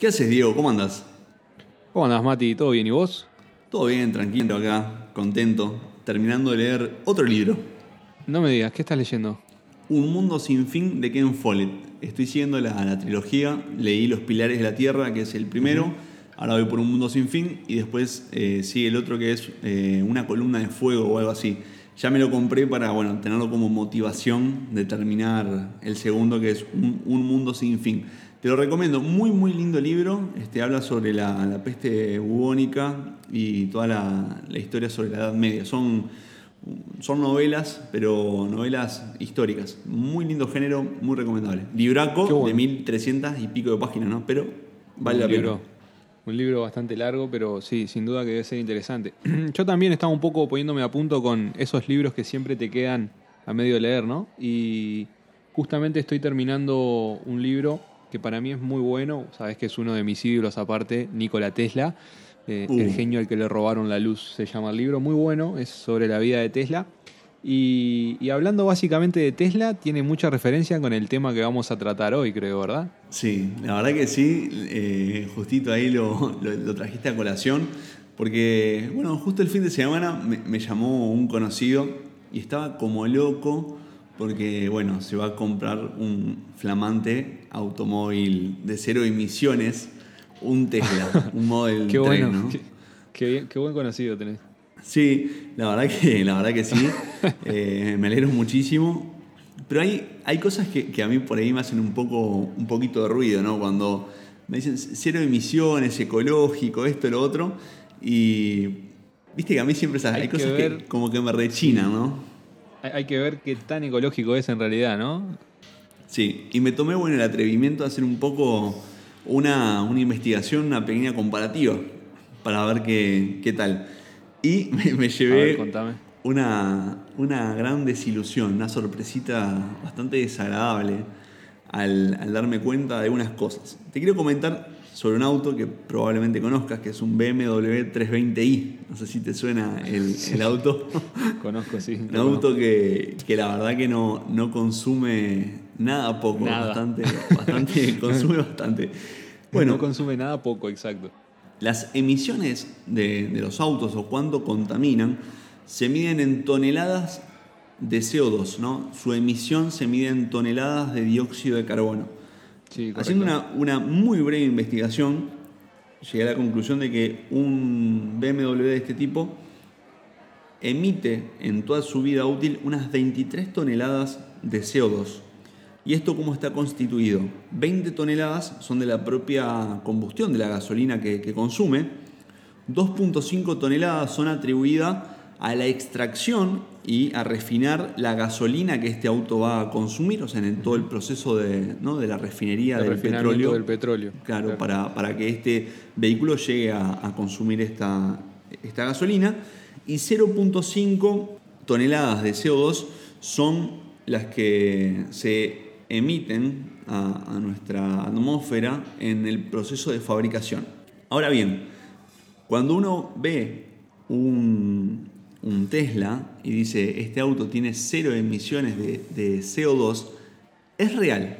¿Qué haces, Diego? ¿Cómo andas? ¿Cómo andás, Mati? ¿Todo bien? ¿Y vos? Todo bien, tranquilo acá, contento, terminando de leer otro libro. No me digas, ¿qué estás leyendo? Un mundo sin fin de Ken Follett. Estoy siguiendo la, la trilogía, leí Los Pilares de la Tierra, que es el primero, ahora voy por Un Mundo Sin Fin, y después eh, sigue el otro que es eh, Una columna de fuego o algo así. Ya me lo compré para bueno, tenerlo como motivación de terminar el segundo, que es Un, Un Mundo Sin Fin. Te lo recomiendo, muy muy lindo libro, este, habla sobre la, la peste bubónica y toda la, la historia sobre la Edad Media. Son son novelas, pero novelas históricas. Muy lindo género, muy recomendable. Libraco bueno. de 1300 y pico de páginas, ¿no? Pero vale un la libro, pena. Un libro bastante largo, pero sí, sin duda que debe ser interesante. Yo también estaba un poco poniéndome a punto con esos libros que siempre te quedan a medio de leer, ¿no? Y justamente estoy terminando un libro que para mí es muy bueno, sabes que es uno de mis ídolos aparte, Nikola Tesla. Eh, Uh. El genio al que le robaron la luz se llama el libro, muy bueno, es sobre la vida de Tesla. Y, y hablando básicamente de Tesla, tiene mucha referencia con el tema que vamos a tratar hoy, creo, ¿verdad? Sí, la verdad que sí. eh, justito ahí lo, lo- lo trajiste a colación. Porque, bueno, justo el fin de semana me, me llamó un conocido y estaba como loco porque, bueno, se va a comprar un flamante automóvil de cero emisiones, un Tesla, un Model Qué 3, bueno, ¿no? qué, qué qué buen conocido tenés. Sí, la verdad que, la verdad que sí. Eh, me alegro muchísimo. Pero hay, hay cosas que, que a mí por ahí me hacen un, poco, un poquito de ruido, ¿no? Cuando me dicen cero emisiones, ecológico, esto, lo otro. Y viste que a mí siempre esas- hay, cosas que como que me rechinan, ¿no? Hay, que ver qué tan ecológico es en realidad, ¿no? Sí, y me tomé bueno, el atrevimiento de hacer un poco una, una investigación, una pequeña comparativa para ver qué, qué tal. Y me, llevé ver, una, una gran desilusión, una sorpresita bastante desagradable al, al darme cuenta de unas cosas. Te quiero comentar sobre un auto que probablemente conozcas, que es un BMW 320i. No sé si te suena el, el auto. Conozco, sí. Un auto que, que la verdad que no, no consume nada poco, Nada. bastante, bastante, consume bastante. Bueno, no consume nada poco, exacto. las emisiones de, de los autos o cuánto contaminan se miden en toneladas de CO2, ¿no? Su emisión se mide en toneladas de dióxido de carbono. Sí. Haciendo una, una muy breve investigación, llegué a la conclusión de que un BMW de este tipo emite en toda su vida útil unas 23 toneladas de CO2. ¿Y esto cómo está constituido? 20 toneladas son de la propia combustión de la gasolina que, que consume, 2.5 toneladas son atribuidas a la extracción y a refinar la gasolina que este auto va a consumir, o sea, en todo el proceso de, ¿no? de la refinería El del petróleo. del petróleo. Claro, Para, para que este vehículo llegue a, a consumir esta, esta gasolina. Y 0.5 toneladas de CO2 son las que se emiten a, a nuestra atmósfera en el proceso de fabricación. Ahora bien, cuando uno ve un, un Tesla y dice, este auto tiene cero emisiones de, de CO2, es real,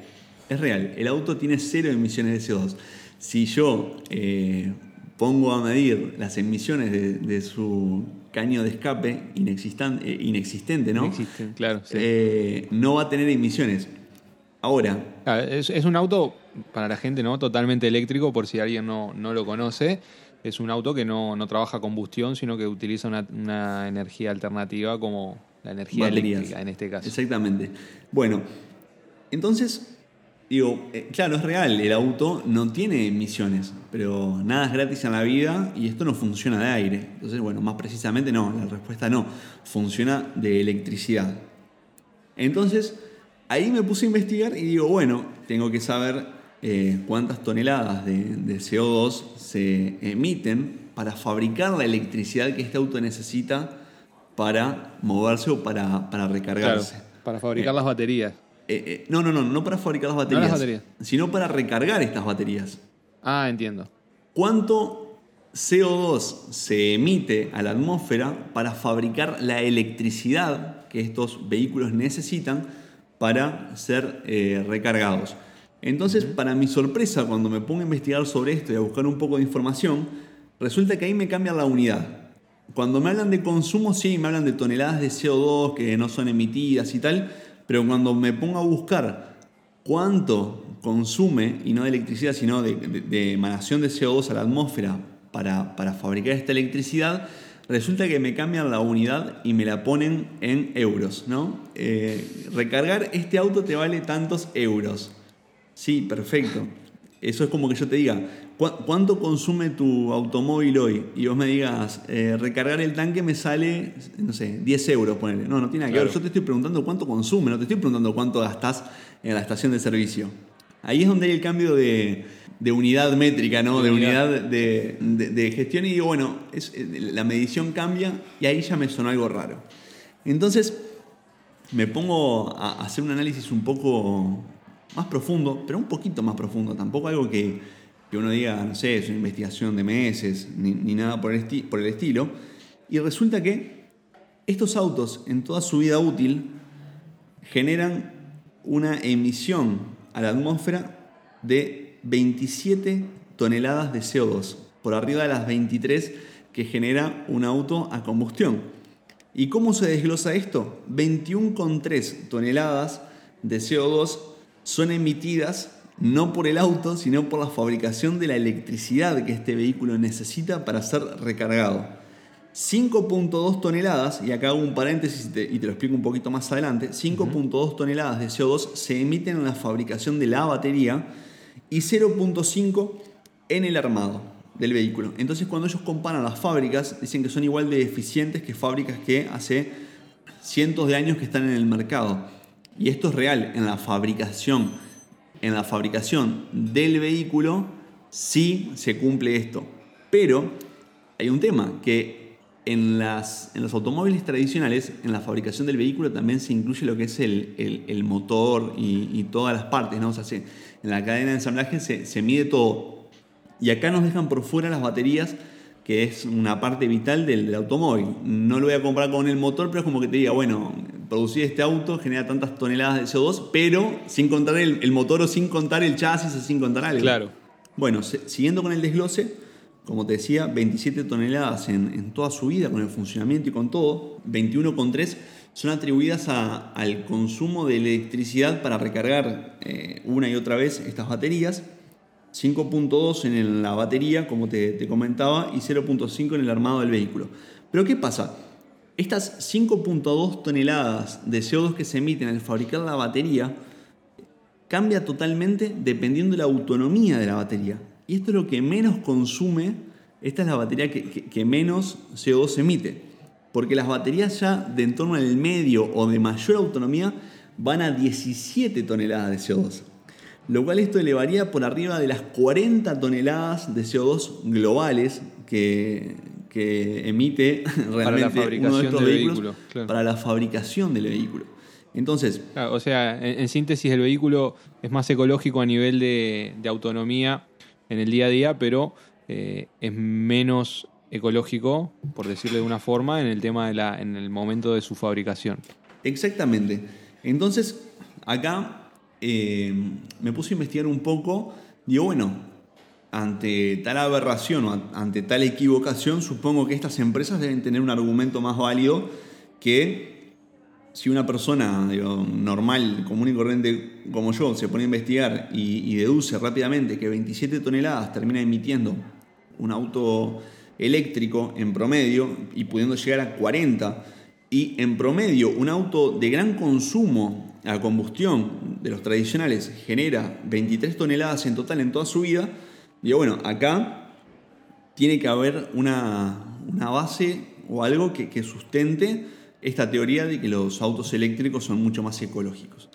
es real. El auto tiene cero emisiones de CO2. Si yo eh, pongo a medir las emisiones de, de su caño de escape inexistan- eh, inexistente, ¿no? Existen, claro. sí. Eh, no va a tener emisiones. Ahora, Ah, es, es un auto, para la gente, ¿no? Totalmente eléctrico, por si alguien no, no lo conoce. Es un auto que no, no trabaja combustión, sino que utiliza una, una energía alternativa como la energía Baterías. eléctrica en este caso. Exactamente. Bueno, entonces, digo, eh, claro, es real, el auto no tiene emisiones, pero nada es gratis en la vida y esto no funciona de aire. Entonces, bueno, más precisamente no, la respuesta no, funciona de electricidad. Entonces, ahí me puse a investigar y digo, bueno, tengo que saber eh, cuántas toneladas de, de CO2 se emiten para fabricar la electricidad que este auto necesita para moverse o para, para Claro, recargarse. para fabricar las baterías. Eh, eh, no, no, no, no para fabricar las baterías, las baterías. sino para recargar estas baterías. Ah, entiendo. ¿Cuánto CO2 se emite a la atmósfera para fabricar la electricidad que estos vehículos necesitan para ser recargados? Entonces, para mi sorpresa, cuando me pongo a investigar sobre esto y a buscar un poco de información, resulta que ahí me cambia la unidad. Cuando me hablan de consumo, sí, me hablan de toneladas de CO2 que no son emitidas y tal, pero cuando me pongo a buscar cuánto consume, y no de electricidad, sino de, emanación de CO2 a la atmósfera para, para fabricar esta electricidad, resulta que me cambian la unidad y me la ponen en euros, ¿no? Eh, recargar este auto te vale tantos euros. Sí, perfecto. Eso es como que yo te diga, ¿cuánto consume tu automóvil hoy? Y vos me digas, eh, recargar el tanque me sale, no sé, 10 euros, ponele. No, no tiene nada que ver. Yo te estoy preguntando cuánto consume, no te estoy preguntando cuánto gastás en la estación de servicio. Ahí es donde hay el cambio de, unidad métrica, ¿no? De, unidad, de, gestión. Y digo, bueno, es, eh, la medición cambia y ahí ya me sonó algo raro. Entonces, me pongo a hacer un análisis un poco más profundo, pero un poquito más profundo, tampoco algo que, uno diga, no sé, es una investigación de meses, ni, nada por el, por el estilo. Y resulta que estos autos, en toda su vida útil, generan una emisión a la atmósfera de 27 toneladas de CO2, por arriba de las 23 que genera un auto a combustión. ¿Y cómo se desglosa esto? 21,3 toneladas de CO2 son emitidas no por el auto, sino por la fabricación de la electricidad que este vehículo necesita para ser recargado. 5.2 toneladas, y acá hago un paréntesis y te, lo explico un poquito más adelante, 5.2 toneladas de CO2 se emiten en la fabricación de la batería y 0.5 en el armado del vehículo. Entonces cuando ellos comparan las fábricas, dicen que son igual de eficientes que fábricas que hace cientos de años que están en el mercado. Y esto es real, en la fabricación, en la fabricación del vehículo sí se cumple esto. Pero hay un tema, que en, las, en los automóviles tradicionales, en la fabricación del vehículo también se incluye lo que es el, motor y, todas las partes, ¿no? O sea, en la cadena de ensamblaje se, se mide todo. Y acá nos dejan por fuera las baterías que es una parte vital del, automóvil. No lo voy a comprar con el motor, pero es como que te diga, bueno, producir este auto genera tantas toneladas de CO2, pero sin contar el, motor o sin contar el chasis o sin contar algo. Claro. Bueno, siguiendo con el desglose, como te decía, 27 toneladas en, toda su vida, con el funcionamiento y con todo, 21,3 son atribuidas al consumo de electricidad para recargar eh, una y otra vez estas baterías. 5.2 en la batería, como te, comentaba, y 0.5 en el armado del vehículo. Pero ¿qué pasa? Estas 5.2 toneladas de CO2 que se emiten al fabricar la batería cambia totalmente dependiendo de la autonomía de la batería. Y esto es lo que menos consume, esta es la batería que, menos CO2 emite. Porque las baterías ya de en torno al medio o de mayor autonomía van a 17 toneladas de CO2 lo cual esto elevaría por arriba de las 40 toneladas de CO2 globales que, emite realmente uno de estos vehículos para la fabricación del vehículo. Entonces. o sea, en, síntesis, el vehículo es más ecológico a nivel de, autonomía en el día a día, pero eh, es menos ecológico, por decirlo de una forma, en el tema de la, en el momento de su fabricación. Exactamente. Entonces, acá eh, me puse a investigar un poco. Digo, bueno, ante tal aberración o ante tal equivocación, supongo que estas empresas deben tener un argumento más válido que si una persona normal, común y corriente como yo se pone a investigar y, deduce rápidamente que 27 toneladas termina emitiendo un auto eléctrico en promedio y pudiendo llegar a 40 y en promedio un auto de gran consumo a combustión de los tradicionales genera 23 toneladas en total en toda su vida, digo, bueno, acá tiene que haber una, base o algo que, que, sustente esta teoría de que los autos eléctricos son mucho más ecológicos.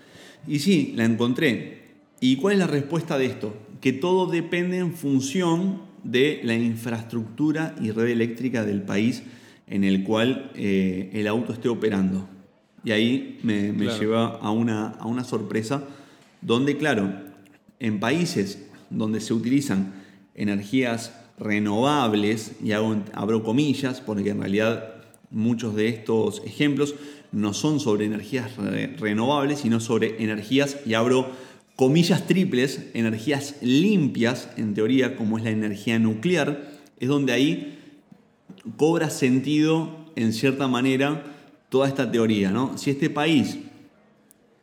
Y sí, la encontré. ¿Y cuál es la respuesta de esto? Que todo depende en función de la infraestructura y red eléctrica del país en el cual eh, el auto esté operando. Y ahí me, lleva a una, a una sorpresa donde, claro, en países donde se utilizan energías renovables, y abro comillas, porque en realidad muchos de estos ejemplos no son sobre energías renovables, sino sobre energías, y abro comillas triples, energías limpias, en teoría, como es la energía nuclear, es donde ahí cobra sentido, en cierta manera, toda esta teoría. ¿no? Si este país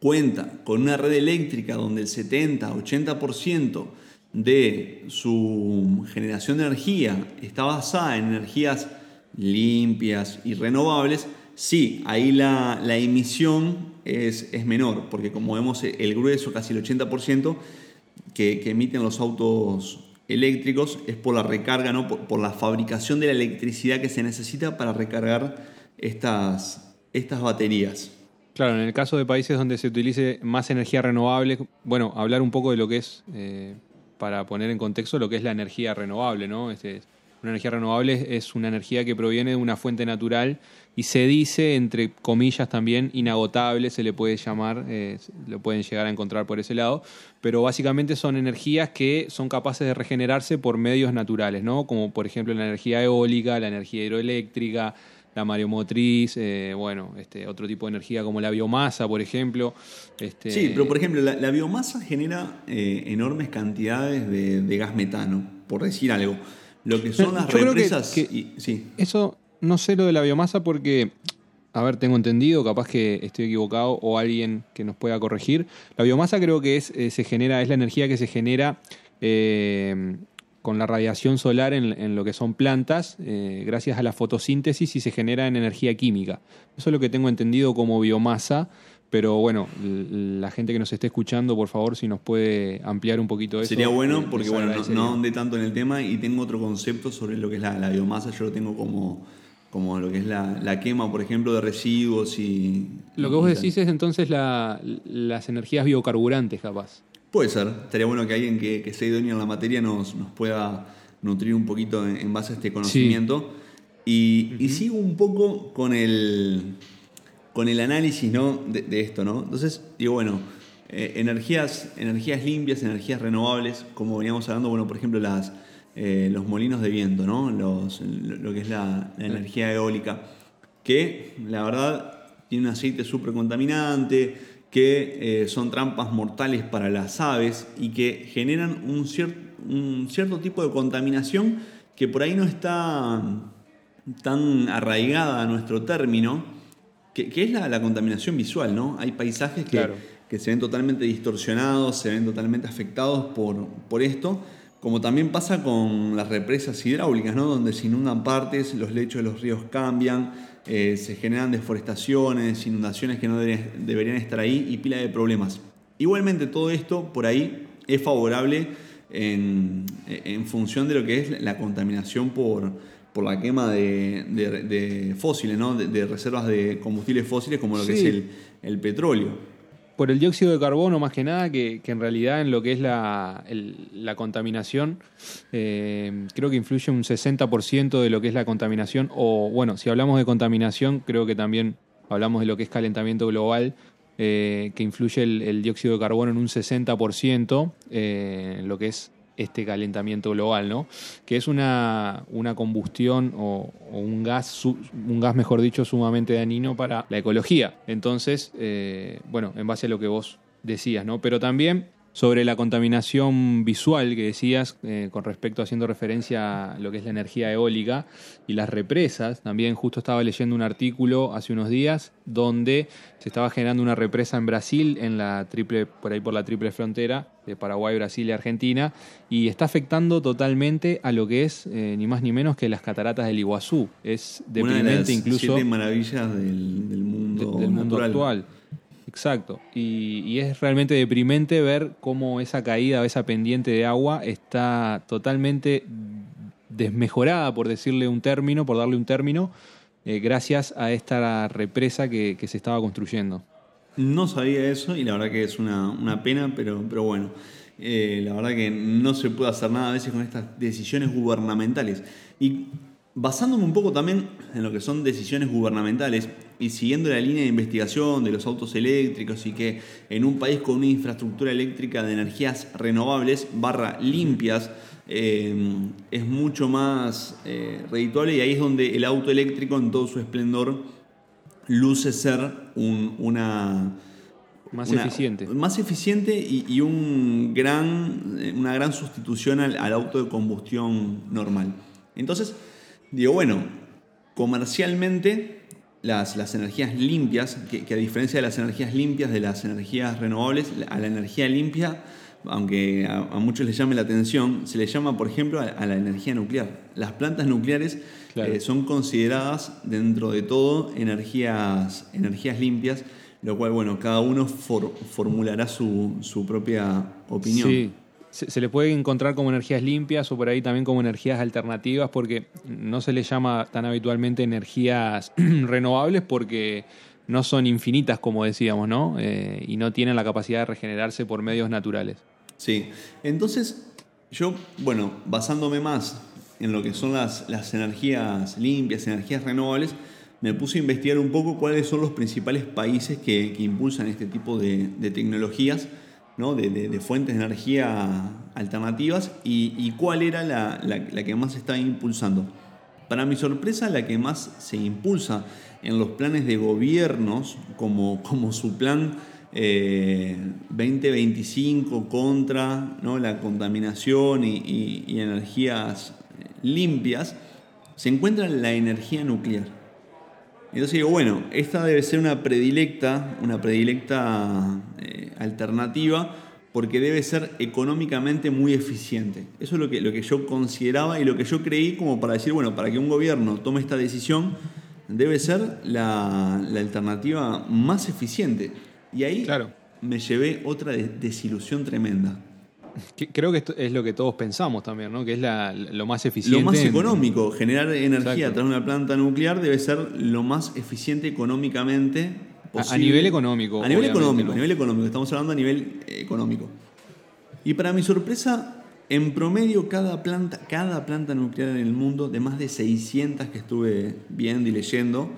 cuenta con una red eléctrica donde el 70-80% de su generación de energía está basada en energías limpias y renovables, sí, ahí la, emisión es, es, menor, porque como vemos el grueso, casi el 80% que, que emiten los autos eléctricos es por la recarga, ¿no? por, la fabricación de la electricidad que se necesita para recargar estas, estas baterías. Claro, en el caso de países donde se utilice más energía renovable, bueno, hablar un poco de lo que es, eh, para poner en contexto, lo que es la energía renovable, ¿no? Este, una energía renovable es una energía que proviene de una fuente natural y se dice, entre comillas también, inagotable, se le puede llamar, eh, lo pueden llegar a encontrar por ese lado, pero básicamente son energías que son capaces de regenerarse por medios naturales, ¿no? Como por ejemplo la energía eólica, la energía hidroeléctrica, la mareomotriz, eh, bueno, este, otro tipo de energía como la biomasa, por ejemplo. Este... Sí, pero por ejemplo, la, biomasa genera eh, enormes cantidades de gas metano, por decir algo. Lo que son las represas. sí. Eso no sé lo de la biomasa porque, a ver, tengo entendido, capaz que estoy equivocado o alguien que nos pueda corregir. La biomasa creo que es, eh, se genera, es la energía que se genera eh, con la radiación solar en, lo que son plantas, eh, gracias a la fotosíntesis y se genera en energía química. Eso es lo que tengo entendido como biomasa. Pero bueno, la gente que nos esté escuchando, por favor, si nos puede ampliar un poquito eso. Sería bueno, porque bueno, no, ahondé tanto en el tema y tengo otro concepto sobre lo que es la, biomasa. Yo lo tengo como, como lo que es la, quema, por ejemplo, de residuos y... Lo que vos decís es entonces las energías biocarburantes, capaz. Puede ser. Estaría bueno que alguien que, que sea idóneo en la materia nos, nos pueda nutrir un poquito en, base a este conocimiento. Y, y sigo un poco con el con el análisis ¿no? de, esto. ¿no? Entonces, digo, bueno, eh, energías, energías limpias, energías renovables, como veníamos hablando, bueno, por ejemplo, las, eh, los molinos de viento, ¿no? Los, lo que es la, energía eólica, que la verdad tiene un aceite súper contaminante, que eh, son trampas mortales para las aves y que generan un, un cierto tipo de contaminación que por ahí no está tan arraigada a nuestro término, que, es la, contaminación visual, ¿no? Hay paisajes que, que, se ven totalmente distorsionados, se ven totalmente afectados por, por esto, como también pasa con las represas hidráulicas, ¿no? Donde se inundan partes, los lechos de los ríos cambian, eh, se generan deforestaciones, inundaciones que no deberían, estar ahí y pila de problemas. Igualmente todo esto por ahí es favorable en, en función de lo que es la contaminación por, por la quema de, fósiles, ¿no? de, reservas de combustibles fósiles como lo que es el, petróleo. Por el dióxido de carbono más que nada, que, en realidad en lo que es la, contaminación, eh, creo que influye un 60% de lo que es la contaminación, o bueno, si hablamos de contaminación, creo que también hablamos de lo que es calentamiento global, eh, que influye el, dióxido de carbono en un 60% eh, en lo que es este calentamiento global, ¿no? Que es una, una combustión o, un gas, un gas, mejor dicho, sumamente dañino para la ecología. Entonces, eh, bueno, en base a lo que vos decías, ¿no? Pero también sobre la contaminación visual que decías, eh, con respecto haciendo referencia a lo que es la energía eólica y las represas. También justo estaba leyendo un artículo hace unos días donde se estaba generando una represa en Brasil, en la triple, por ahí por la triple frontera de Paraguay, Brasil y Argentina, y está afectando totalmente a lo que es eh, ni más ni menos que las cataratas del Iguazú. Es deprimente incluso. Siete maravillas del, mundo, del mundo actual. Exacto. Y, es realmente deprimente ver cómo esa caída o esa pendiente de agua está totalmente desmejorada, por decirle un término, por darle un término, eh, gracias a esta represa que, se estaba construyendo. No sabía eso y la verdad que es una, pena, pero, pero bueno. Eh, la verdad que no se puede hacer nada a veces con estas decisiones gubernamentales. Y basándome un poco también en lo que son decisiones gubernamentales, y siguiendo la línea de investigación de los autos eléctricos y que en un país con una infraestructura eléctrica de energías renovables barra limpias eh, es mucho más eh, redituable y ahí es donde el auto eléctrico en todo su esplendor luce ser una, Más una- eficiente. Más eficiente y, y un gran, eh, una gran sustitución al, al auto de combustión normal. Entonces, digo, bueno, comercialmente las, las energías limpias, que, que a diferencia de las energías limpias, de las energías renovables, a la energía limpia, aunque a, a muchos les llame la atención, se le llama, por ejemplo, a, a la energía nuclear. Las plantas nucleares Claro. eh, son consideradas dentro de todo energías, energías limpias, lo cual, bueno, cada uno for- formulará su, su propia opinión. Sí. Se, se le puede encontrar como energías limpias o por ahí también como energías alternativas porque no se le llama tan habitualmente energías renovables porque no son infinitas como decíamos, ¿no? Eh, y no tienen la capacidad de regenerarse por medios naturales. Sí, entonces yo, bueno, basándome más en lo que son las, las energías limpias, energías renovables, me puse a investigar un poco cuáles son los principales países que, que impulsan este tipo de, de tecnologías, ¿no? de, de- fuentes de energía alternativas y, y cuál era la, la- la que más se estaba impulsando. Para mi sorpresa, la que más se impulsa en los planes de gobiernos, como, como su plan eh, 2025 contra ¿no? la contaminación y, y- y energías eh, limpias, se encuentra la energía nuclear. Entonces digo, bueno, esta debe ser una predilecta, una predilecta eh, alternativa porque debe ser económicamente muy eficiente. Eso es lo que, lo que yo consideraba y lo que yo creí como para decir, bueno, para que un gobierno tome esta decisión, debe ser la, la alternativa más eficiente. Y ahí Claro. me llevé otra de- desilusión tremenda. Creo que esto es lo que todos pensamos también, ¿no? Que es la- lo más eficiente. Lo más en- económico, generar energía Exacto. a través de una planta nuclear debe ser lo más eficiente económicamente A- nivel económico, A nivel económico, ¿no? a nivel económico. Estamos hablando a nivel económico. Y para mi sorpresa, en promedio cada planta, cada planta nuclear en el mundo, de más de 600 que estuve viendo y leyendo,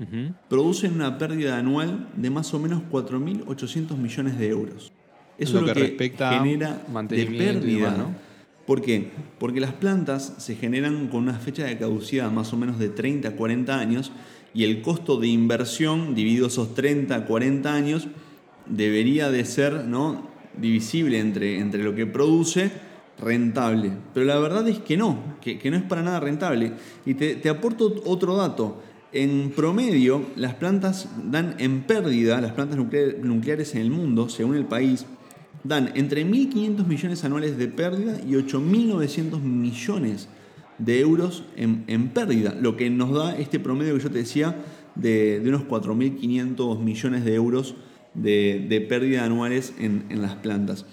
Ujú. producen una pérdida anual de más o menos 4.800 millones de euros. Eso Lo es lo que que, respecta a genera de pérdida. ¿no? ¿Por qué? Porque las plantas se generan con una fecha de caducidad más o menos de 30 a 40 años y el costo de inversión dividido esos 30 a 40 años debería de ser ¿no? divisible entre, entre lo que produce rentable. Pero la verdad es que no, que, que no es para nada rentable. Y te, te aporto otro dato. En promedio, las plantas dan en pérdida, las plantas nuclear- nucleares en el mundo, según el país, dan entre 1.500 millones anuales de pérdida y 8.900 millones de euros en, en pérdida, lo que nos da este promedio que yo te decía de, de unos 4.500 millones de euros de, de pérdida anuales en, en las plantas.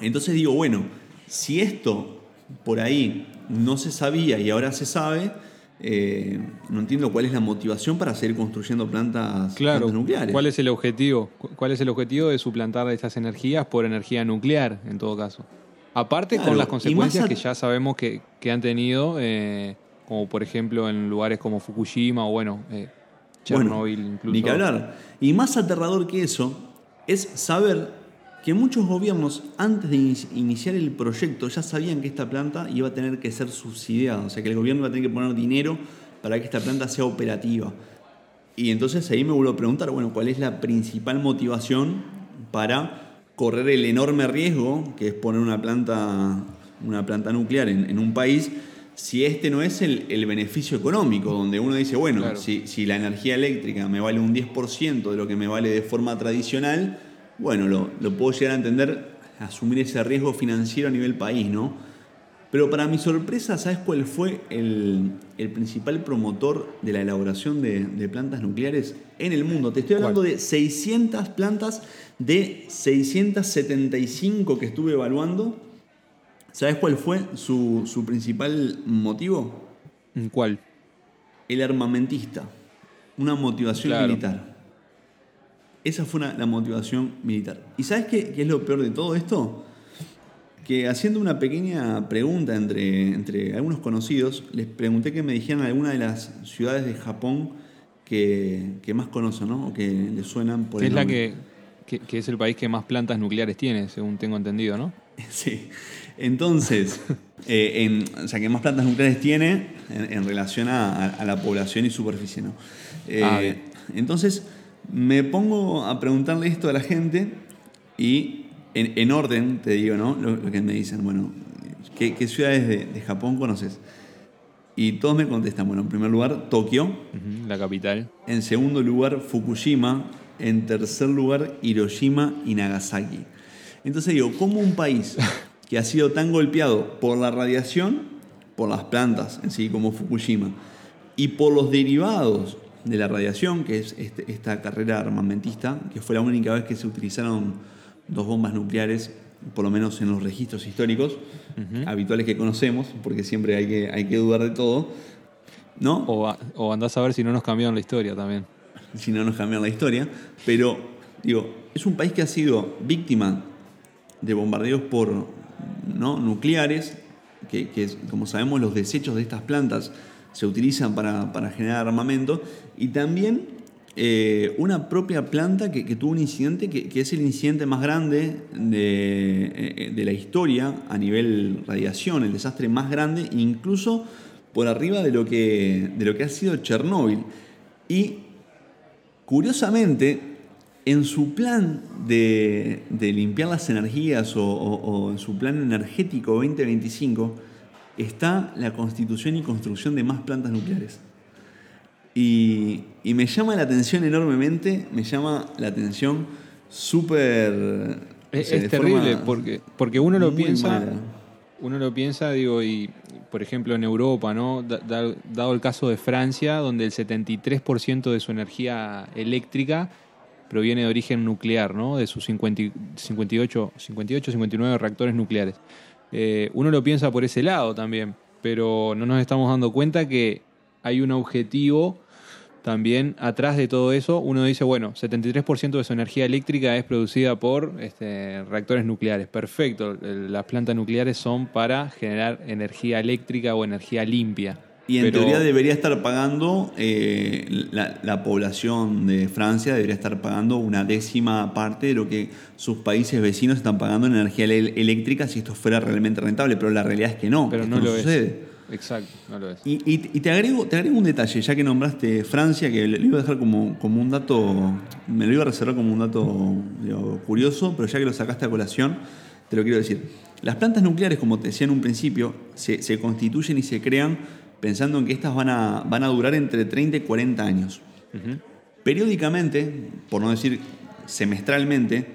Entonces digo, bueno, si esto por ahí no se sabía y ahora se sabe, eh, no entiendo cuál es la motivación para seguir construyendo plantas, Claro. plantas nucleares. ¿Cuál es el objetivo? ¿Cu- ¿Cuál es el objetivo de suplantar estas energías por energía nuclear, en todo caso? Aparte Claro, con las consecuencias a- que ya sabemos que, que han tenido, eh, como por ejemplo en lugares como Fukushima o bueno, eh, Chernobyl Bueno, incluso. Ni que hablar. Y más aterrador que eso es saber que muchos gobiernos antes de ini- iniciar el proyecto ya sabían que esta planta iba a tener que ser subsidiada, o sea que el gobierno iba a tener que poner dinero para que esta planta sea operativa. Y entonces ahí me vuelvo a preguntar, bueno, ¿cuál es la principal motivación para correr el enorme riesgo que es poner una planta, una planta nuclear en, en un país si este no es el, el beneficio económico, donde uno dice, bueno, Claro. si, si la energía eléctrica me vale un 10% de lo que me vale de forma tradicional, bueno, lo, lo puedo llegar a entender, asumir ese riesgo financiero a nivel país, ¿no? Pero para mi sorpresa, ¿sabes cuál fue el, el principal promotor de la elaboración de, de plantas nucleares en el mundo? Te estoy hablando de 600 plantas de 675 que estuve evaluando. ¿Sabes cuál fue su, su principal motivo? ¿En ¿Cuál? El armamentista. Una motivación Claro. militar. Esa fue una- la motivación militar. ¿Y sabes qué, qué es lo peor de todo esto? Que haciendo una pequeña pregunta entre, entre algunos conocidos, les pregunté que me dijeran alguna de las ciudades de Japón que, que más conocen, ¿no? O que les suenan por el es la que, que, que es el país que más plantas nucleares tiene, según tengo entendido, ¿no? Sí. Entonces, eh, en- o sea, que más plantas nucleares tiene en, en relación a, la población y superficie, ¿no? Eh, Ah, entonces, Me pongo a preguntarle esto a la gente y en, en orden te digo, ¿no? Lo, lo que me dicen, bueno, ¿qué, qué ciudades de, de Japón conoces? Y todos me contestan, bueno, en primer lugar, Tokio, Ujú, La capital. en segundo lugar, Fukushima, en tercer lugar, Hiroshima y Nagasaki. Entonces digo, ¿cómo un país que ha sido tan golpeado por la radiación, por las plantas en sí, como Fukushima, y por los derivados de la radiación, que es este- esta carrera armamentista, que fue la única vez que se utilizaron dos bombas nucleares, por lo menos en los registros históricos habituales que conocemos, porque siempre hay que, hay que dudar de todo, ¿no? O, a- o andás a ver si no nos cambiaron la historia también. si no nos cambian la historia, pero digo, es un país que ha sido víctima de bombardeos por ¿no? nucleares, que, que, como sabemos los desechos de estas plantas se utilizan para, para generar armamento, y también eh, una propia planta que, tuvo un incidente que, es el incidente más grande de, eh, de la historia a nivel radiación, el desastre más grande, incluso por arriba de lo que, de lo que ha sido Chernóbil. Y Curiosamente, en su plan de, limpiar las energías o en su plan energético 2025 está la constitución y construcción de más plantas nucleares. Y, y me llama la atención enormemente, me llama la atención súper... no Es, terrible porque, porque uno lo piensa, mala. uno lo piensa, digo, y por ejemplo en Europa, ¿no? Da- da- dado el caso de Francia, donde el 73% de su energía eléctrica proviene de origen nuclear, ¿no? De sus 50 y- 58, 58, 59 reactores nucleares. Eh, uno lo piensa por ese lado también, pero no nos estamos dando cuenta que hay un objetivo también atrás de todo eso. Uno dice, bueno, 73% de su energía eléctrica es producida por este, reactores nucleares. Perfecto, las plantas nucleares son para generar energía eléctrica o energía limpia. Y en Pero- teoría debería estar pagando, eh, la, la población de Francia debería estar pagando una décima parte de lo que sus países vecinos están pagando en energía eléctrica si esto fuera realmente rentable, pero la realidad es que no, pero no lo sucede. es. Exacto, no lo es. Y, y- y te, agrego, te agrego un detalle, ya que nombraste Francia, que lo iba a dejar como, como un dato, me lo iba a reservar como un dato digo, curioso, pero ya que lo sacaste a colación, te lo quiero decir. Las plantas nucleares, como te decía en un principio, se, se constituyen y se crean pensando en que estas van a, van a durar entre 30 y 40 años. Periódicamente, por no decir semestralmente,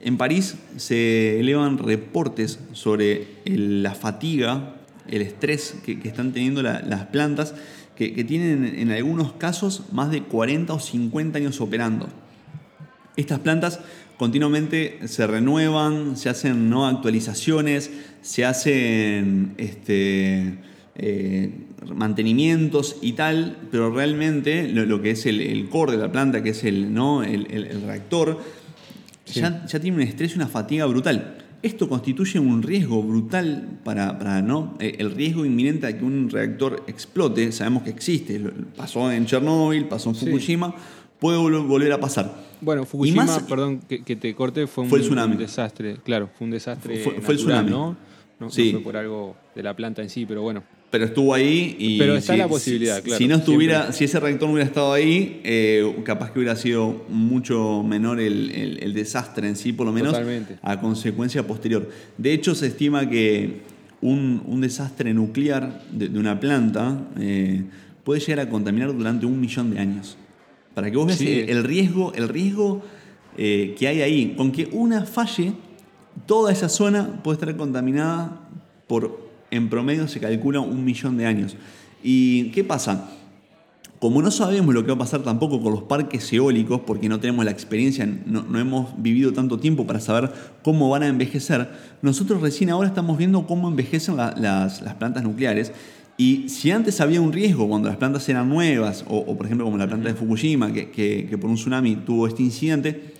en París se elevan reportes sobre el- la fatiga, el estrés que, que están teniendo la- las plantas, que, que tienen en algunos casos más de 40 o 50 años operando. Estas plantas continuamente se renuevan, se hacen ¿no? actualizaciones, se hacen este, eh, mantenimientos y tal, pero realmente lo, lo que es el, el core de la planta, que es el, ¿no? el, el- el reactor, Sí. ya, ya tiene un estrés y una fatiga brutal. Esto constituye un riesgo brutal para, para, ¿no? Eh, el riesgo inminente de que un reactor explote. Sabemos que existe. Pasó en Chernóbil, pasó en Sí. Fukushima, puede vol- volver a pasar. Bueno, Fukushima, más- perdón que, que te corte, fue un, Fue el tsunami. un desastre. Claro, fue un desastre Fue- fue el tsunami. ¿no? No, no Sí. fue por algo de la planta en sí, pero bueno. Pero estuvo ahí y. Pero está si- la posibilidad, si- claro, Si no estuviera, siempre. si ese reactor no hubiera estado ahí, eh, capaz que hubiera sido mucho menor el, el- el desastre en sí, por lo menos Totalmente. a consecuencia posterior. De hecho, se estima que un, un desastre nuclear de, de una planta eh, puede llegar a contaminar durante un millón de años. Para que vos veas Sí. el riesgo, el riesgo eh, que hay ahí. Con que una falle, toda esa zona puede estar contaminada por, en promedio se calcula un millón de años. ¿Y qué pasa? Como no sabemos lo que va a pasar tampoco con los parques eólicos, porque no tenemos la experiencia, no, hemos vivido tanto tiempo para saber cómo van a envejecer, nosotros recién ahora estamos viendo cómo envejecen la- las, plantas nucleares. Y si antes había un riesgo cuando las plantas eran nuevas, o, por ejemplo como la planta de Fukushima, que por un tsunami tuvo este incidente,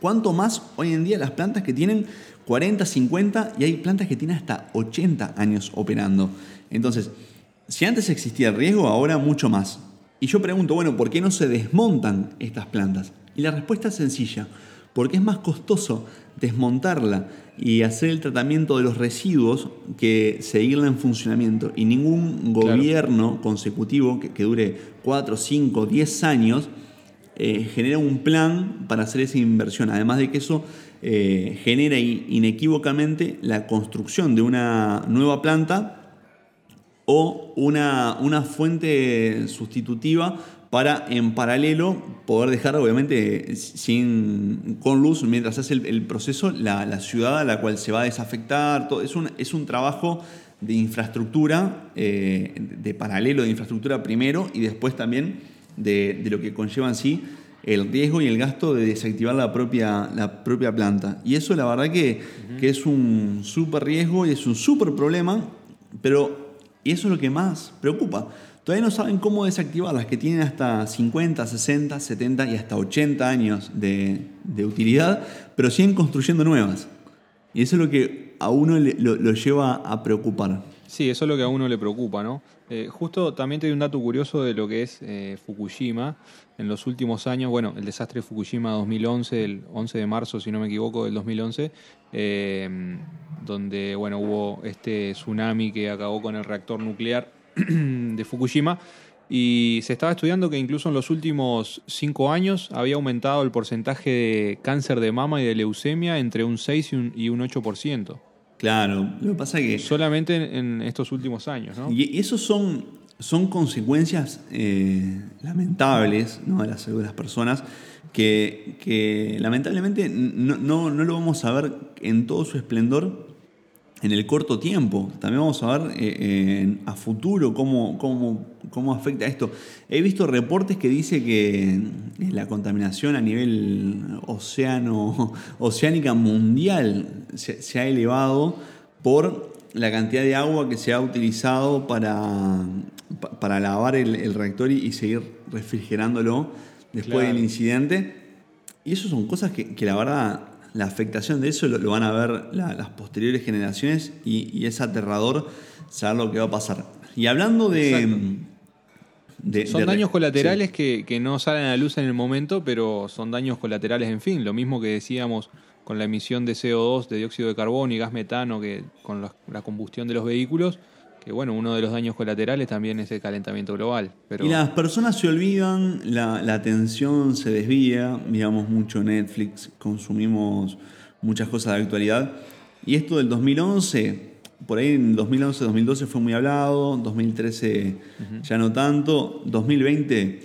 ¿cuánto más hoy en día las plantas que tienen 40, 50 y hay plantas que tienen hasta 80 años operando? Entonces, si antes existía el riesgo, ahora mucho más. Y yo pregunto, bueno, ¿por qué no se desmontan estas plantas? Y la respuesta es sencilla, porque es más costoso desmontarla y hacer el tratamiento de los residuos que seguirla en funcionamiento. Y ningún Claro. gobierno consecutivo que, que dure 4, 5, 10 años eh, genera un plan para hacer esa inversión. Además de que eso eh, genera inequívocamente la construcción de una nueva planta o una, una fuente sustitutiva para en paralelo poder dejar obviamente sin, con luz mientras hace el, proceso la, ciudad a la cual se va a desafectar. Todo. Es, un, es un trabajo de infraestructura, eh, de paralelo de infraestructura primero y después también de, lo que conlleva en sí el riesgo y el gasto de desactivar la propia, la propia planta. Y eso la verdad que, que es un súper riesgo y es un súper problema, pero y eso es lo que más preocupa. Todavía no saben cómo desactivar las que tienen hasta 50, 60, 70 y hasta 80 años de, utilidad, pero siguen construyendo nuevas. Y eso es lo que a uno lo, lleva a preocupar. Sí, eso es lo que a uno le preocupa, ¿no? Eh, justo también te doy un dato curioso de lo que es eh, Fukushima. En los últimos años, bueno, el desastre de Fukushima 2011, el 11 de marzo, si no me equivoco, del 2011, eh, donde, bueno, hubo este tsunami que acabó con el reactor nuclear de Fukushima. Y se estaba estudiando que incluso en los últimos cinco años había aumentado el porcentaje de cáncer de mama y de leucemia entre un 6 y un, 8%. Claro, lo que pasa es que... Solamente en, estos últimos años, ¿no? Y esos son, son consecuencias eh, lamentables de la salud de las personas que, lamentablemente no, no, no, lo vamos a ver en todo su esplendor en el corto tiempo. También vamos a ver eh, a futuro cómo, cómo, cómo, afecta esto. He visto reportes que dice que la contaminación a nivel océano, oceánica mundial se, ha elevado por la cantidad de agua que se ha utilizado para, para lavar el, reactor y, seguir refrigerándolo después del incidente. Y eso son cosas que, que la verdad la afectación de eso lo, van a ver las posteriores generaciones y, es aterrador saber lo que va a pasar. Y hablando de... son daños colaterales que, no salen a la luz en el momento, pero son daños colaterales en fin. Lo mismo que decíamos con la emisión de CO2, de dióxido de carbono y gas metano, que con la combustión de los vehículos, que bueno, uno de los daños colaterales también es el calentamiento global. Pero... Y las personas se olvidan, la, la atención se desvía, miramos mucho Netflix, consumimos muchas cosas de actualidad. Y esto del 2011, por ahí en 2011-2012 fue muy hablado, 2013 ya no tanto, 2020,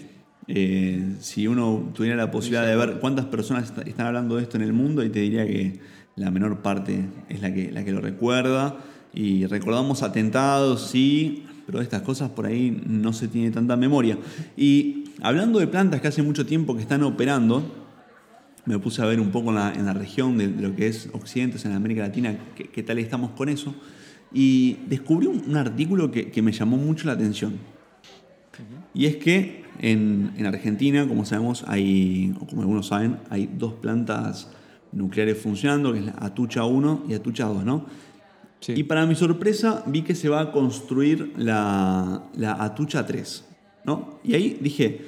eh, si uno tuviera la posibilidad de ver cuántas personas están hablando de esto en el mundo, y te diría que la menor parte es la que, la que lo recuerda. Y recordamos atentados, sí, pero de estas cosas por ahí no se tiene tanta memoria. Y hablando de plantas que hace mucho tiempo que están operando, me puse a ver un poco en la, región de, lo que es Occidente, en América Latina, qué, tal estamos con eso. Y descubrí un, artículo que, me llamó mucho la atención. Y es que en, en, Argentina, como sabemos, hay, o como algunos saben, hay dos plantas nucleares funcionando, que es la Atucha 1 y Atucha 2, ¿no? Y para mi sorpresa vi que se va a construir la, Atucha 3. ¿no? Y ahí dije,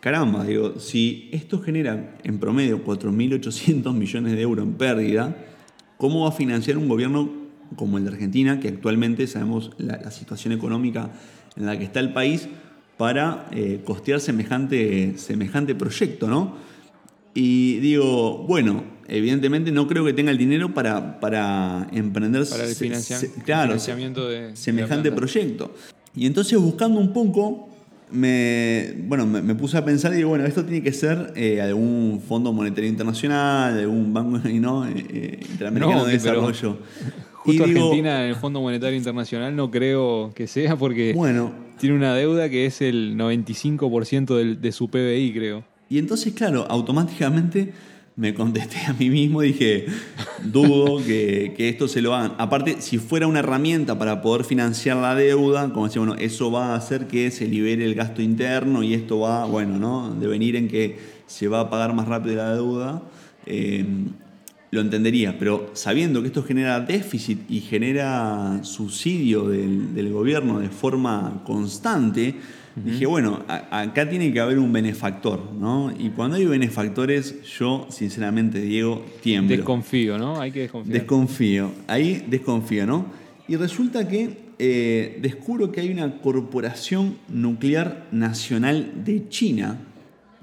caramba, digo, si esto genera en promedio 4.800 millones de euros en pérdida, ¿cómo va a financiar un gobierno como el de Argentina, que actualmente sabemos la, situación económica en la que está el país, para eh, costear semejante, semejante proyecto? ¿no? Y digo, bueno, evidentemente no creo que tenga el dinero para, para emprender para el, financiamiento de semejante proyecto. Y entonces buscando un poco, me, bueno, me, puse a pensar y digo, bueno, esto tiene que ser eh, algún Fondo Monetario Internacional, algún banco ¿no? Eh, eh, interamericano de desarrollo. Justo Argentina en el Fondo Monetario Internacional no creo que sea porque bueno, tiene una deuda que es el 95% de su PBI, creo. Y entonces, claro, automáticamente me contesté a mí mismo y dije, dudo que, esto se lo hagan. Aparte, si fuera una herramienta para poder financiar la deuda, como decía, bueno, eso va a hacer que se libere el gasto interno y esto va, bueno, ¿no? De venir en que se va a pagar más rápido la deuda, eh, lo entendería. Pero sabiendo que esto genera déficit y genera subsidio del, del gobierno de forma constante, Dije, bueno, acá tiene que haber un benefactor, ¿no? Y cuando hay benefactores, yo, sinceramente, Diego, tiemblo. Desconfío, ¿no? Hay que desconfiar. Desconfío, ahí desconfío, ¿no? Y resulta que eh, descubro que hay una corporación nuclear nacional de China,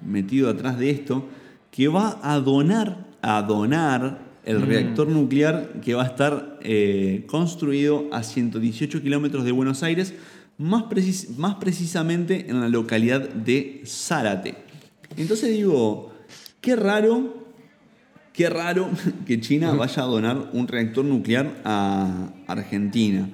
metido atrás de esto, que va a donar, a donar el Mm. reactor nuclear que va a estar eh, construido a 118 kilómetros de Buenos Aires, más, precis- más precisamente en la localidad de Zárate. Entonces digo, qué raro, qué raro que China vaya a donar un reactor nuclear a Argentina.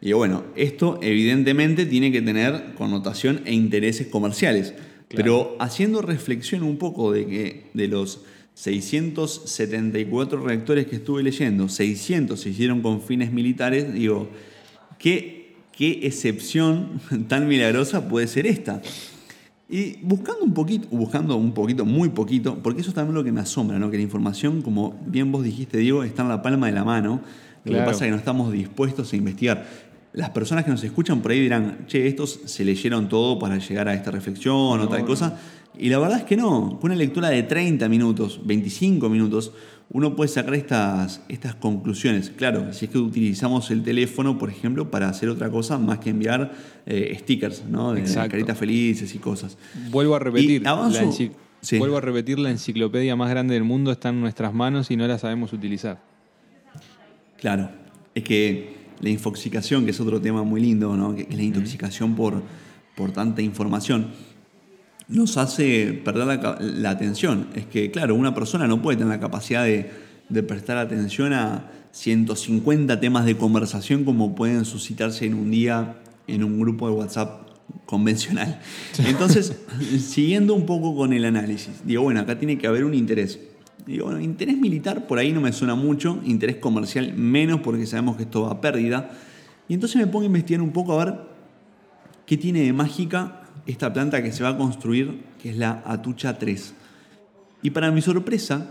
Y bueno, esto evidentemente tiene que tener connotación e intereses comerciales. Pero haciendo reflexión un poco de que de los 674 reactores que estuve leyendo, 600 se hicieron con fines militares, digo, ¿qué, qué excepción tan milagrosa puede ser esta? Y buscando un poquito, buscando un poquito, muy poquito, porque eso es también lo que me asombra, ¿no? Que la información, como bien vos dijiste, Diego, está en la palma de la mano. Lo Claro. que pasa es que no estamos dispuestos a investigar. Las personas que nos escuchan por ahí dirán, che, estos se leyeron todo para llegar a esta reflexión o tal cosa. Y la verdad es que no. Con una lectura de 30 minutos, 25 minutos, uno puede sacar estas, estas conclusiones. Claro, si es que utilizamos el teléfono, por ejemplo, para hacer otra cosa más que enviar eh, stickers, ¿no? De Exacto. caritas felices y cosas. Vuelvo a repetir, avanzo- la Sí. vuelvo a repetir, la enciclopedia más grande del mundo está en nuestras manos y no la sabemos utilizar. Claro, es que la infoxicación, que es otro tema muy lindo, ¿no? que es la intoxicación por, por tanta información, nos hace perder la, la atención. Es que, claro, una persona no puede tener la capacidad de, de prestar atención a 150 temas de conversación como pueden suscitarse en un día en un grupo de WhatsApp convencional. Entonces, siguiendo un poco con el análisis, digo, bueno, acá tiene que haber un interés. Digo, bueno, interés militar por ahí no me suena mucho, interés comercial menos porque sabemos que esto va a pérdida. Y entonces me pongo a investigar un poco a ver qué tiene de mágica esta planta que se va a construir, que es la Atucha 3. Y para mi sorpresa,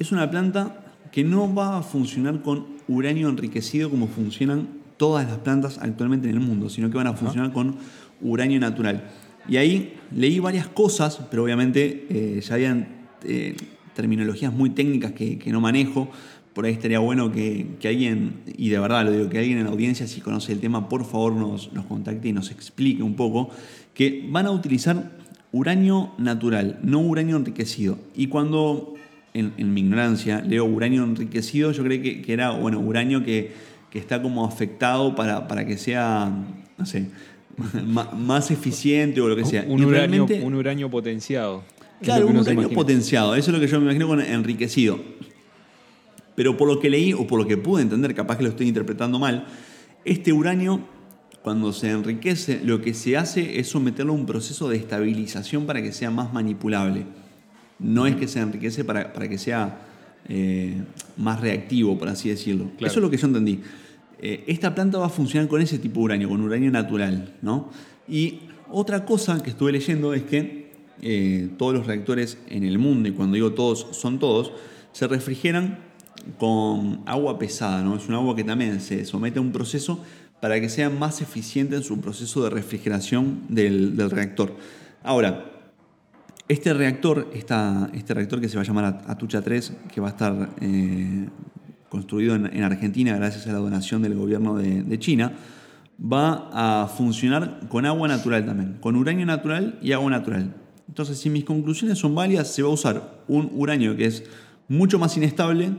es una planta que no va a funcionar con uranio enriquecido como funcionan todas las plantas actualmente en el mundo, sino que van a funcionar con uranio natural. Y ahí leí varias cosas, pero obviamente eh, ya habían eh, terminologías muy técnicas que, que no manejo. Por ahí estaría bueno que, que alguien, y de verdad lo digo, que alguien en la audiencia, si conoce el tema, por favor nos, nos contacte y nos explique un poco, que van a utilizar uranio natural, no uranio enriquecido. Y cuando, en, en mi ignorancia, leo uranio enriquecido, yo creo que, que era, bueno, uranio que, que está como afectado para, para que sea, no sé, más eficiente o lo que sea. Un uranio, un uranio potenciado. Claro, un imagina. potenciado, eso es lo que yo me imagino con enriquecido. Pero por lo que leí o por lo que pude entender, capaz que lo estoy interpretando mal, este uranio, cuando se enriquece, lo que se hace es someterlo a un proceso de estabilización para que sea más manipulable. No es que se enriquece para, para que sea eh, más reactivo, por así decirlo. Claro. Eso es lo que yo entendí. Eh, esta planta va a funcionar con ese tipo de uranio, con uranio natural. ¿no? Y otra cosa que estuve leyendo es que eh, todos los reactores en el mundo, y cuando digo todos, son todos, se refrigeran con agua pesada. ¿no? Es un agua que también se somete a un proceso para que sea más eficiente en su proceso de refrigeración del, reactor. Ahora, este reactor, esta- este reactor que se va a llamar Atucha 3, que va a estar eh, construido en, en Argentina gracias a la donación del gobierno de China, va a funcionar con agua natural también, con uranio natural y agua natural. Entonces, si mis conclusiones son válidas, se va a usar un uranio que es mucho más inestable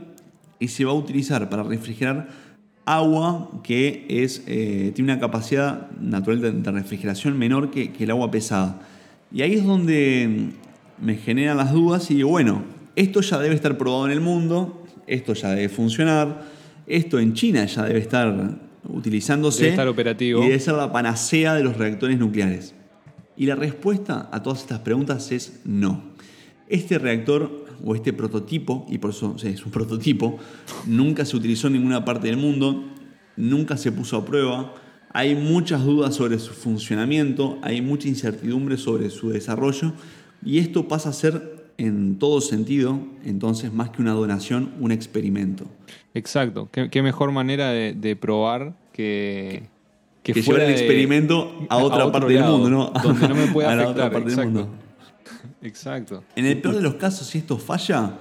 y se va a utilizar para refrigerar agua que es, eh, tiene una capacidad natural de, refrigeración menor que, que el agua pesada. Y ahí es donde me generan las dudas y digo, bueno, esto ya debe estar probado en el mundo, esto ya debe funcionar, esto en China ya debe estar utilizándose. Debe estar operativo. Y debe ser la panacea de los reactores nucleares. Y la respuesta a todas estas preguntas es no. Este reactor o este prototipo, y por eso es un prototipo, nunca se utilizó en ninguna parte del mundo, nunca se puso a prueba, hay muchas dudas sobre su funcionamiento, hay mucha incertidumbre sobre su desarrollo, y esto pasa a ser en todo sentido, entonces más que una donación, un experimento. Exacto. ¿Qué, qué mejor manera de, de probar que, Que, llevar el de- experimento a otra parte del mundo, ¿no? Donde no me puede a la otra parte exacto. del mundo. Exacto. En el peor de los casos, si esto falla,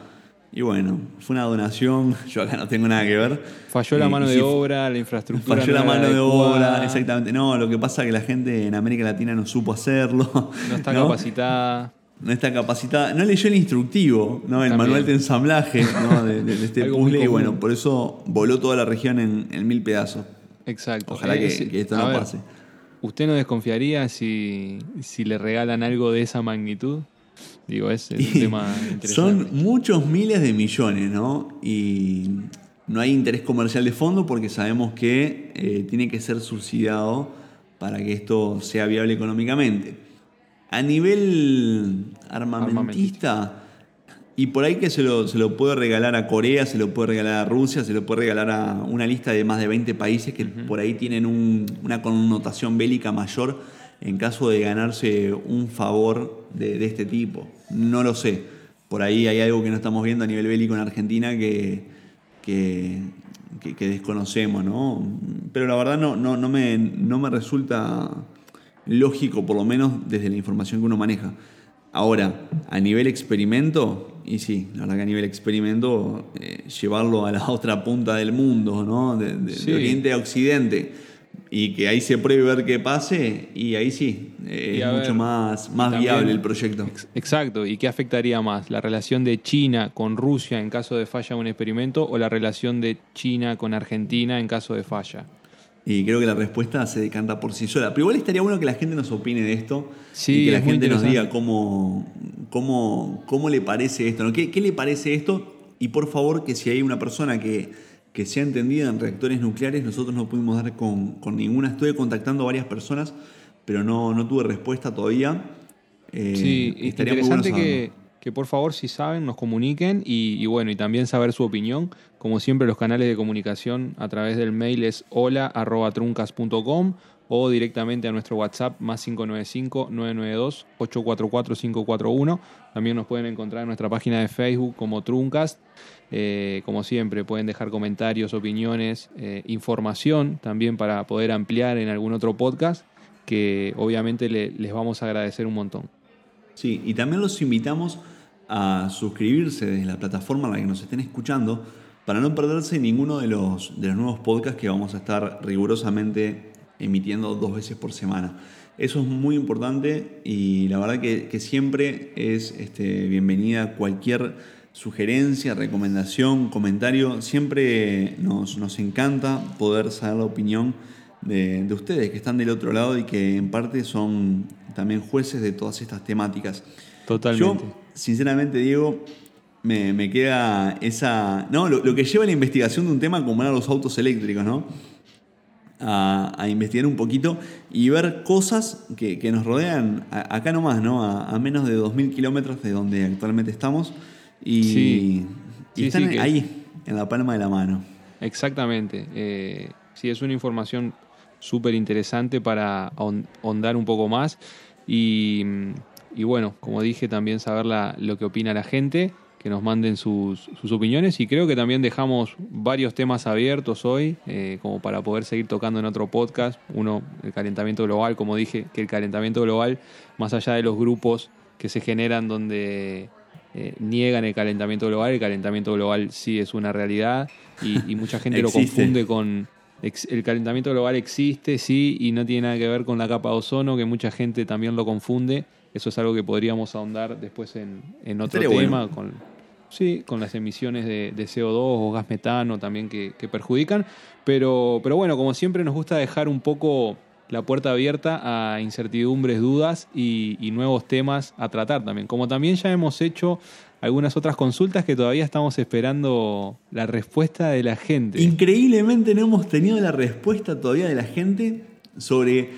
y bueno, fue una donación, yo acá no tengo nada que ver. Falló la Eh, mano de si obra, la infraestructura. Falló la no mano de obra, exactamente. No, lo que pasa es que la gente en América Latina no supo hacerlo. No está capacitada. no está capacitada, no leyó el instructivo, ¿no? el manual de ensamblaje de, este puzzle y bueno, por eso voló toda la región en, mil pedazos. Exacto. Ojalá que, esto no pase. ¿Usted no desconfiaría si, si le regalan algo de esa magnitud? Digo, es, un tema interesante. Son muchos miles de millones, ¿no? Y no hay interés comercial de fondo porque sabemos que eh, tiene que ser subsidiado para que esto sea viable económicamente. A nivel armamentista, y por ahí que se lo, se lo, puede regalar a Corea, se lo puede regalar a Rusia, se lo puede regalar a una lista de más de 20 países que por ahí tienen una connotación bélica mayor en caso de ganarse un favor de, este tipo. No lo sé. Por ahí hay algo que no estamos viendo a nivel bélico en Argentina que, que, desconocemos, ¿no? Pero la verdad no, no, no, me, no me resulta lógico, por lo menos desde la información que uno maneja. Ahora, a nivel experimento, y sí, la verdad que a nivel experimento, eh, llevarlo a la otra punta del mundo, ¿no? De, Oriente a Occidente, y que ahí se pruebe ver qué pase, y ahí sí, eh, es mucho más, más viable el proyecto. Exacto, ¿y qué afectaría más? ¿La relación de China con Rusia en caso de falla un experimento o la relación de China con Argentina en caso de falla? Y creo que la respuesta se decanta por sí sola. Pero igual estaría bueno que la gente nos opine de esto. Sí, y que la gente nos diga cómo, cómo, cómo le parece esto. ¿no? ¿Qué, le parece esto? Y por favor, que si hay una persona que, que sea entendida en reactores nucleares, nosotros no pudimos dar con, ninguna. Estuve contactando a varias personas, pero no, no tuve respuesta todavía. Eh, sí, estaría interesante que que por favor si saben nos comuniquen y, bueno, y también saber su opinión. Como siempre los canales de comunicación a través del mail es hola.truncas.com o directamente a nuestro WhatsApp más 595-992-844-541. También nos pueden encontrar en nuestra página de Facebook como Truncas. Eh, como siempre, pueden dejar comentarios, opiniones, eh, información también para poder ampliar en algún otro podcast que obviamente les vamos a agradecer un montón. Sí, y también los invitamos a suscribirse desde la plataforma en la que nos estén escuchando para no perderse ninguno de los, de los nuevos podcasts que vamos a estar rigurosamente emitiendo dos veces por semana. Eso es muy importante y la verdad que, siempre es este, bienvenida cualquier sugerencia, recomendación, comentario. Siempre nos, nos encanta poder saber la opinión de, de, ustedes que están del otro lado y que en parte son también jueces de todas estas temáticas. Totalmente sinceramente, Diego, me, queda esa. No, lo, que lleva la investigación de un tema como eran los autos eléctricos, ¿no? A, investigar un poquito y ver cosas que, nos rodean acá nomás, ¿no? A, menos de 2.000 kilómetros de donde actualmente estamos. Y, están ahí, en la palma de la mano. Exactamente. Eh, sí, es una información súper interesante para ahondar un poco más. Y y bueno, como dije, también saber lo que opina la gente, que nos manden sus, opiniones. Y creo que también dejamos varios temas abiertos hoy, eh, como para poder seguir tocando en otro podcast. Uno, el calentamiento global, como dije, que el calentamiento global, más allá de los grupos que se generan donde eh, niegan el calentamiento global, el calentamiento global sí es una realidad. Y, mucha gente lo confunde con... El calentamiento global existe, sí, y no tiene nada que ver con la capa de ozono, que mucha gente también lo confunde. Eso es algo que podríamos ahondar después en, otro tema, con, sí, con las emisiones de, CO2 o gas metano también que, perjudican. Pero, pero bueno, como siempre nos gusta dejar un poco la puerta abierta a incertidumbres, dudas y, nuevos temas a tratar también. Como también ya hemos hecho algunas otras consultas que todavía estamos esperando la respuesta de la gente. Increíblemente no hemos tenido la respuesta todavía de la gente sobre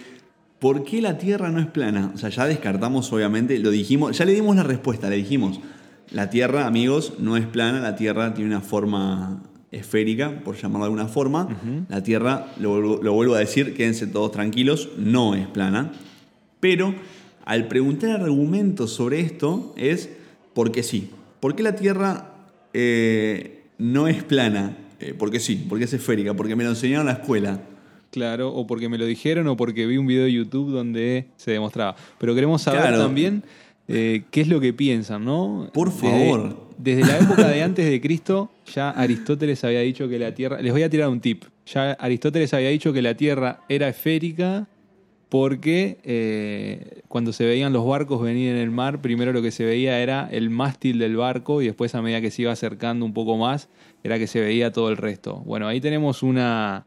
¿Por qué la Tierra no es plana? O sea, ya descartamos, obviamente, lo dijimos, ya le dimos la respuesta, le dijimos, la Tierra, amigos, no es plana, la Tierra tiene una forma esférica, por llamarlo de alguna forma. La Tierra, lo, lo, vuelvo a decir, quédense todos tranquilos, no es plana. Pero al preguntar argumentos sobre esto es, ¿por qué sí? ¿Por qué la Tierra eh, no es plana? Eh, porque sí, porque es esférica, porque me lo enseñaron en la escuela. Claro, o porque me lo dijeron o porque vi un video de YouTube donde se demostraba. Pero queremos saber también eh, qué es lo que piensan, ¿no? Por favor. Desde, la época de antes de Cristo, ya Aristóteles había dicho que la Tierra. Les voy a tirar un tip. Ya Aristóteles había dicho que la Tierra era esférica porque eh, cuando se veían los barcos venir en el mar, primero lo que se veía era el mástil del barco y después a medida que se iba acercando un poco más, era que se veía todo el resto. Bueno, ahí tenemos una,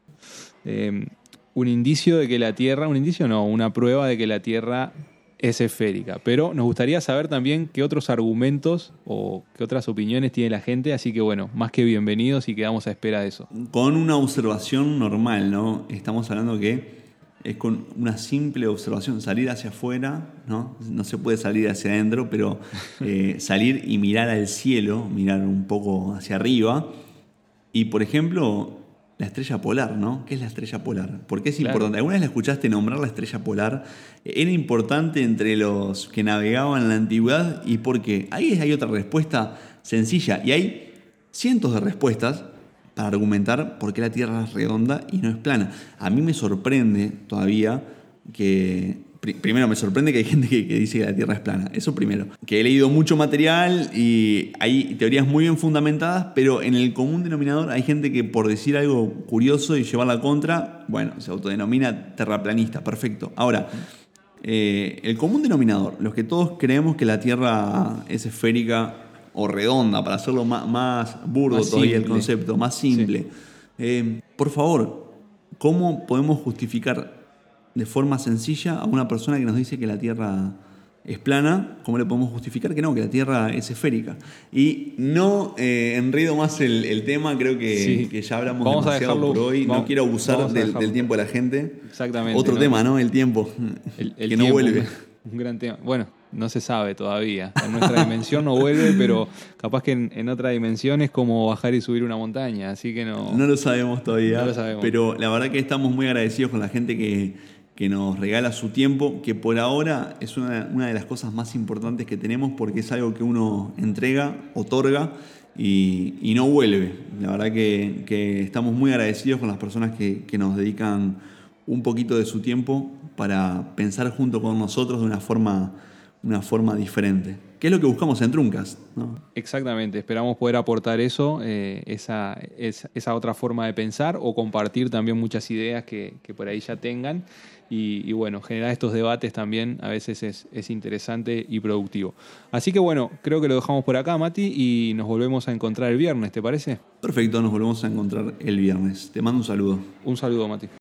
eh, un indicio de que la Tierra, un indicio no, una prueba de que la Tierra es esférica. Pero nos gustaría saber también qué otros argumentos o qué otras opiniones tiene la gente, así que bueno, más que bienvenidos y quedamos a espera de eso. Con una observación normal, ¿no? Estamos hablando que es con una simple observación, salir hacia afuera, ¿no? No se puede salir hacia adentro, pero eh, salir y mirar al cielo, mirar un poco hacia arriba. Y por ejemplo, la estrella polar, ¿no? ¿Qué es la estrella polar? ¿Por qué es importante? ¿Alguna vez la escuchaste nombrar la estrella polar? ¿Era importante entre los que navegaban en la antigüedad? ¿Y por qué? Ahí hay otra respuesta sencilla. Y hay cientos de respuestas para argumentar por qué la Tierra es redonda y no es plana. A mí me sorprende todavía que primero me sorprende que hay gente que, dice que la Tierra es plana. Eso primero. Que he leído mucho material y hay teorías muy bien fundamentadas, pero en el común denominador hay gente que por decir algo curioso y llevar la contra, bueno, se autodenomina terraplanista. Perfecto. Ahora, eh, el común denominador, los que todos creemos que la Tierra es esférica o redonda, para hacerlo más, burdo todavía el concepto, más simple. Eh, por favor, ¿cómo podemos justificar de forma sencilla a una persona que nos dice que la Tierra es plana, ¿cómo le podemos justificar que no, que la Tierra es esférica? Y no eh, enredo más el, tema, creo que, ya hablamos demasiado por hoy. no quiero abusar del, tiempo de la gente. Exactamente. Otro tema, ¿no? El tiempo. El, que no vuelve. Un gran tema. Bueno, no se sabe todavía. En nuestra dimensión no vuelve, pero capaz que en, otra dimensión es como bajar y subir una montaña, así que no. No lo sabemos todavía. No lo sabemos. Pero la verdad que estamos muy agradecidos con la gente que que nos regala su tiempo, que por ahora es una, de las cosas más importantes que tenemos porque es algo que uno entrega, otorga y, no vuelve. La verdad que, estamos muy agradecidos con las personas que, nos dedican un poquito de su tiempo para pensar junto con nosotros de una forma, una forma diferente. ¿Qué es lo que buscamos en Truncas? Exactamente, esperamos poder aportar eso, eh, esa, esa, otra forma de pensar o compartir también muchas ideas que, que por ahí ya tengan y, bueno, generar estos debates también a veces es, interesante y productivo. Así que bueno, creo que lo dejamos por acá, Mati, y nos volvemos a encontrar el viernes, ¿te parece? Perfecto, nos volvemos a encontrar el viernes. Te mando un saludo. Un saludo, Mati.